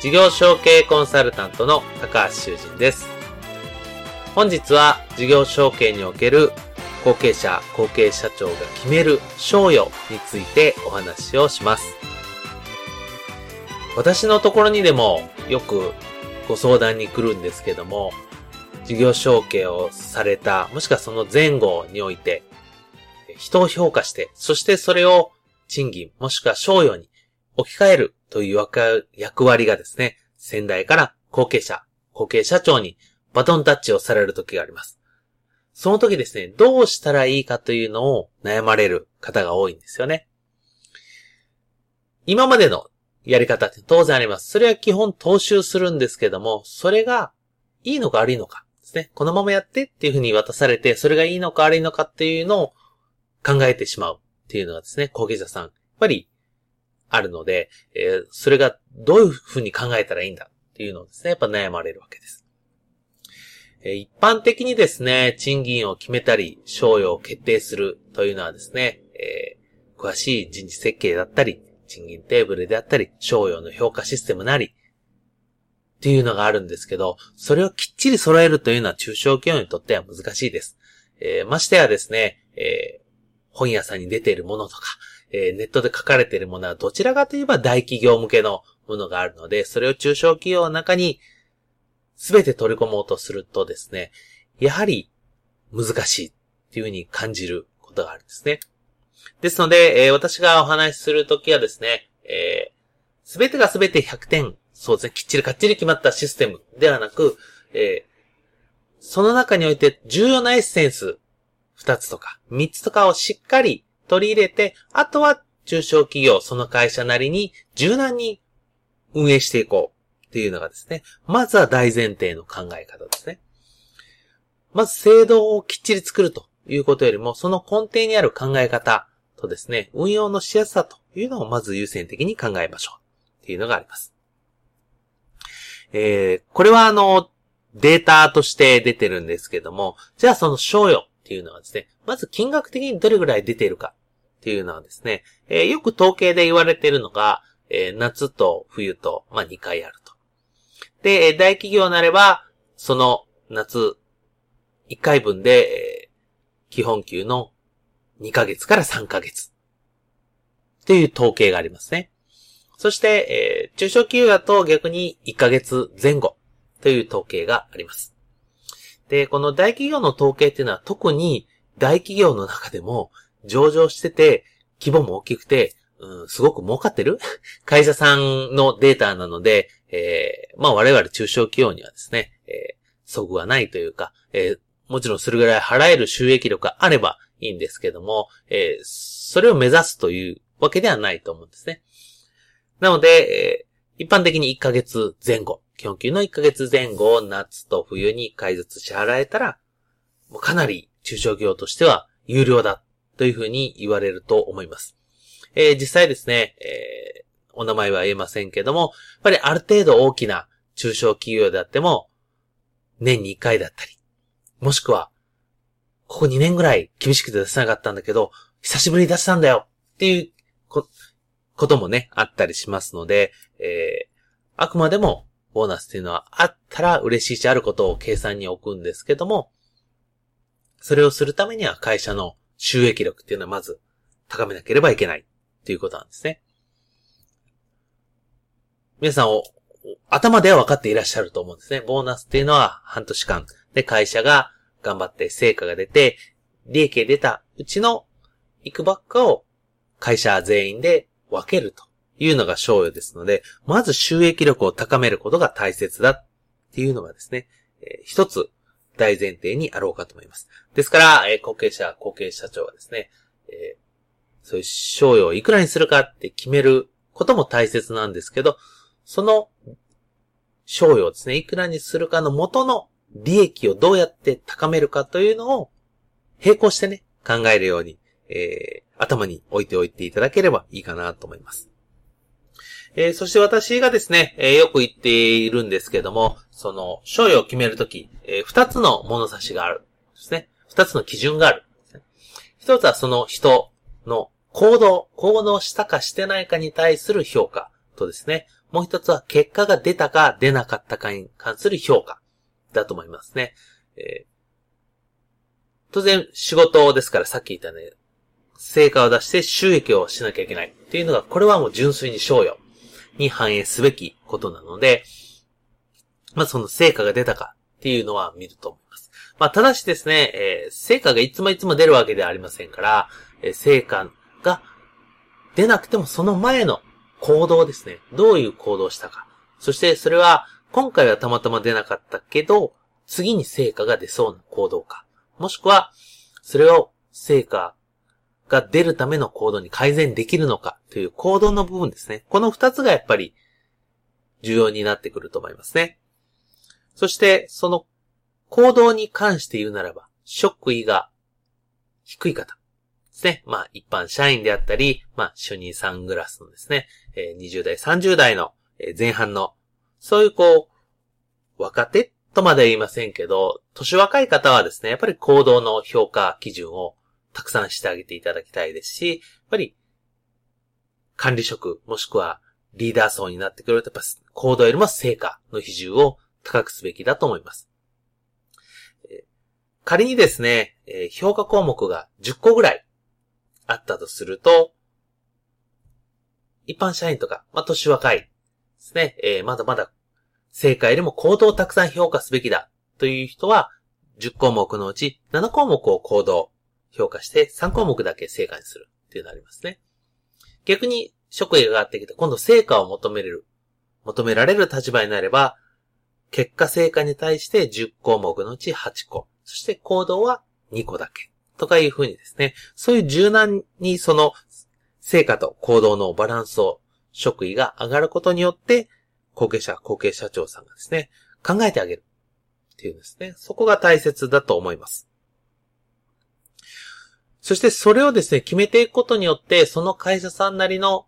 事業承継コンサルタントの高橋修人です。本日は事業承継における後継者、後継社長が決める賞与についてお話をします。私のところにでもよくご相談に来るんですけども、事業承継をされた、もしくはその前後において、人を評価して、そしてそれを賃金、もしくは賞与に置き換えるという役割がですね、先代から後継者、後継社長にバトンタッチをされる時があります。その時ですね、どうしたらいいかというのを悩まれる方が多いんですよね。今までのやり方って当然あります。それは基本踏襲するんですけども、それがいいのか悪いのかですね。このままやってっていうふうに渡されて、それがいいのか悪いのかっていうのを考えてしまうっていうのがですね、後継者さん、やっぱりあるので、えー、それがどういうふうに考えたらいいんだっていうのをですね、やっぱ悩まれるわけです。えー、一般的にですね、賃金を決めたり、賞与を決定するというのはですね、えー、詳しい人事設計だったり、賃金テーブルであったり、賞与の評価システムなり、っていうのがあるんですけど、それをきっちり揃えるというのは中小企業にとっては難しいです。えー、ましてやですね、えー、本屋さんに出ているものとか、えー、ネットで書かれているものはどちらかといえば大企業向けのものがあるので、それを中小企業の中に全て取り込もうとするとですね、やはり難しいっていうふうに感じることがあるんですね。ですので、えー、私がお話しするときはですね、えー、全てが全て100点、そうですね、きっちりかっちり決まったシステムではなく、えー、その中において重要なエッセンス2つとか3つとかをしっかり取り入れて、あとは中小企業、その会社なりに柔軟に運営していこうっていうのがですね、まずは大前提の考え方ですね。まず制度をきっちり作るということよりも、その根底にある考え方とですね、運用のしやすさというのをまず優先的に考えましょうっていうのがあります。えー、これはあの、データとして出てるんですけども、じゃあその賞与っていうのはですね、まず金額的にどれぐらい出ているかっていうのはですね、えー、よく統計で言われているのが、えー、夏と冬と、まあ、2回あると。で、大企業なれば、その夏1回分で、えー、基本給の2ヶ月から3ヶ月。っていう統計がありますね。そして、えー、中小企業だと逆に1ヶ月前後という統計があります。で、この大企業の統計っていうのは特に大企業の中でも上場してて、規模も大きくて、うん、すごく儲かってる？会社さんのデータなので、えー、まあ我々中小企業にはですね、えー、そぐはないというか、えー、もちろんそれぐらい払える収益力があればいいんですけども、えー、それを目指すというわけではないと思うんですね。なので、えー、一般的に1ヶ月前後、基本給の1ヶ月前後を夏と冬に1回ずつ支払えたら、もうかなり中小企業としては有料だというふうに言われると思います。えー、実際ですね、えー、お名前は言えませんけども、やっぱりある程度大きな中小企業であっても、年に1回だったり、もしくは、ここ2年ぐらい厳しくて出せなかったんだけど、久しぶりに出したんだよっていうここともね、あったりしますので、えー、あくまでもボーナスっていうのはあったら嬉しいしあることを計算に置くんですけども、それをするためには会社の収益力っていうのはまず高めなければいけないっていうことなんですね。皆さんお、頭では分かっていらっしゃると思うんですね。ボーナスっていうのは半年間で会社が頑張って成果が出て、利益が出たうちのいくばっかを会社全員で分けるというのが賞与ですので、まず収益力を高めることが大切だっていうのがですね、えー、一つ大前提にあろうかと思います。ですから、えー、後継者、後継社長はですね、えー、そういう賞与をいくらにするかって決めることも大切なんですけど、その賞与ですね、いくらにするかの元の利益をどうやって高めるかというのを並行してね、考えるように、えー、頭に置いておいていただければいいかなと思います。えー、そして私がですね、えー、よく言っているんですけども、その、賞与を決めるとき、えー、二つの物差しがある。ですね。二つの基準がある。一つはその人の行動、行動したかしてないかに対する評価とですね、もう一つは結果が出たか出なかったかに関する評価だと思いますね。えー、当然仕事ですからさっき言ったね、成果を出して収益をしなきゃいけないっていうのが、これはもう純粋に賞与に反映すべきことなので、まあその成果が出たかっていうのは見ると思います。まあただしですね、えー、成果がいつもいつも出るわけではありませんから、えー、成果が出なくてもその前の行動ですね。どういう行動をしたか。そしてそれは今回はたまたま出なかったけど、次に成果が出そうな行動か。もしくは、それを成果が出るための行動に改善できるのかという行動の部分ですね。この二つがやっぱり重要になってくると思いますね。そして、その行動に関して言うならば、職位が低い方ですね。まあ、一般社員であったり、まあ、主任サングラスのですね、20代、30代の前半のそういうこう、若手とまでは言いませんけど、年若い方はですね、やっぱり行動の評価基準をたくさんしてあげていただきたいですし、やっぱり管理職もしくはリーダー層になってくると、やっぱ行動よりも成果の比重を高くすべきだと思います。仮にですね、評価項目が10個ぐらいあったとすると、一般社員とか、まあ、年若いですね、えー、まだまだ正解よりも行動をたくさん評価すべきだという人は、10項目のうち7項目を行動、評価して3項目だけ正解にするっていうのありますね。逆に職位が上がってきて、今度成果を求めれる、求められる立場になれば、結果成果に対して10項目のうち8個、そして行動は2個だけ、とかいうふうにですね、そういう柔軟にその成果と行動のバランスを職位が上がることによって、後継者、後継社長さんがですね、考えてあげる。っていうんですね。そこが大切だと思います。そしてそれをですね、決めていくことによって、その会社さんなりの、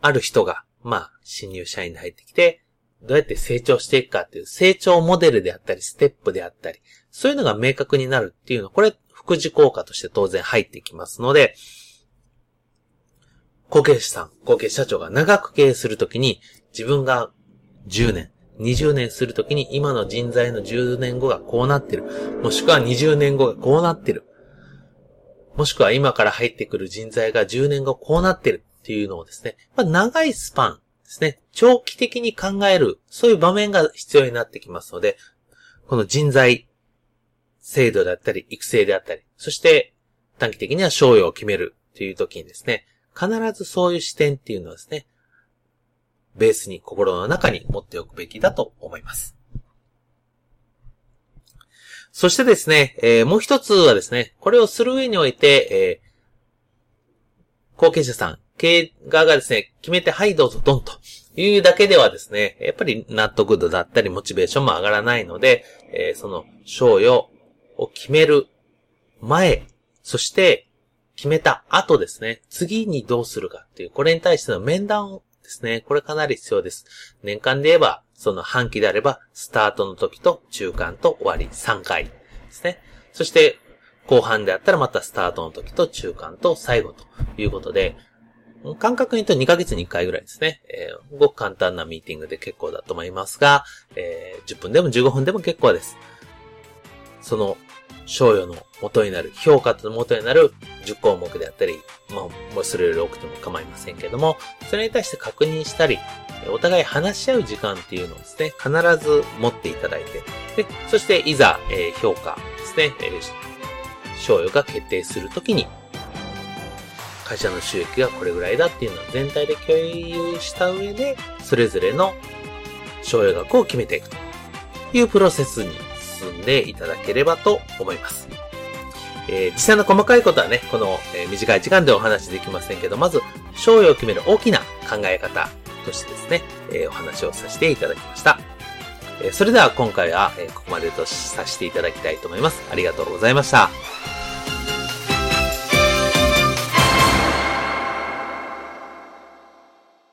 ある人が、まあ、新入社員で入ってきて、どうやって成長していくかっていう成長モデルであったり、ステップであったり、そういうのが明確になるっていうのは、これ、副次効果として当然入ってきますので、後継者さん、後継社長が長く経営するときに、自分が10年、20年するときに今の人材の10年後がこうなってる。もしくは20年後がこうなってる。もしくは今から入ってくる人材が10年後こうなってるっていうのをですね、まあ、長いスパンですね、長期的に考える、そういう場面が必要になってきますので、この人材制度であったり、育成であったり、そして短期的には賞与を決めるという時にですね、必ずそういう視点っていうのはですね、ベースに心の中に持っておくべきだと思います。そしてですね、えー、もう一つはですね、これをする上において、えー、後継者さん、経営側がですね、決めて、はい、どうぞ、ドンというだけではですね、やっぱり納得度だったり、モチベーションも上がらないので、えー、その、賞与を決める前、そして、決めた後ですね、次にどうするかっていう、これに対しての面談をですね。これかなり必要です。年間で言えば、その半期であれば、スタートの時と中間と終わり3回ですね。そして、後半であったらまたスタートの時と中間と最後ということで、感覚に言うと2ヶ月に1回ぐらいですね。えー、ごく簡単なミーティングで結構だと思いますが、えー、10分でも15分でも結構です。その賞与の元になる、評価の元になる10項目であったり、まあ、もうそれより多くても構いませんけども、それに対して確認したり、お互い話し合う時間っていうのをですね、必ず持っていただいて、で、そしていざ、えー、評価ですね、えー、賞与が決定するときに、会社の収益がこれぐらいだっていうのを全体で共有した上で、それぞれの賞与額を決めていくというプロセスに進んでいただければと思います。えー、実際の細かいことはね、この、えー、短い時間でお話しできませんけど、まず、賞与を決める大きな考え方としてですね、えー、お話をさせていただきました。えそれでは今回は、えここまでとさせていただきたいと思います。ありがとうございました。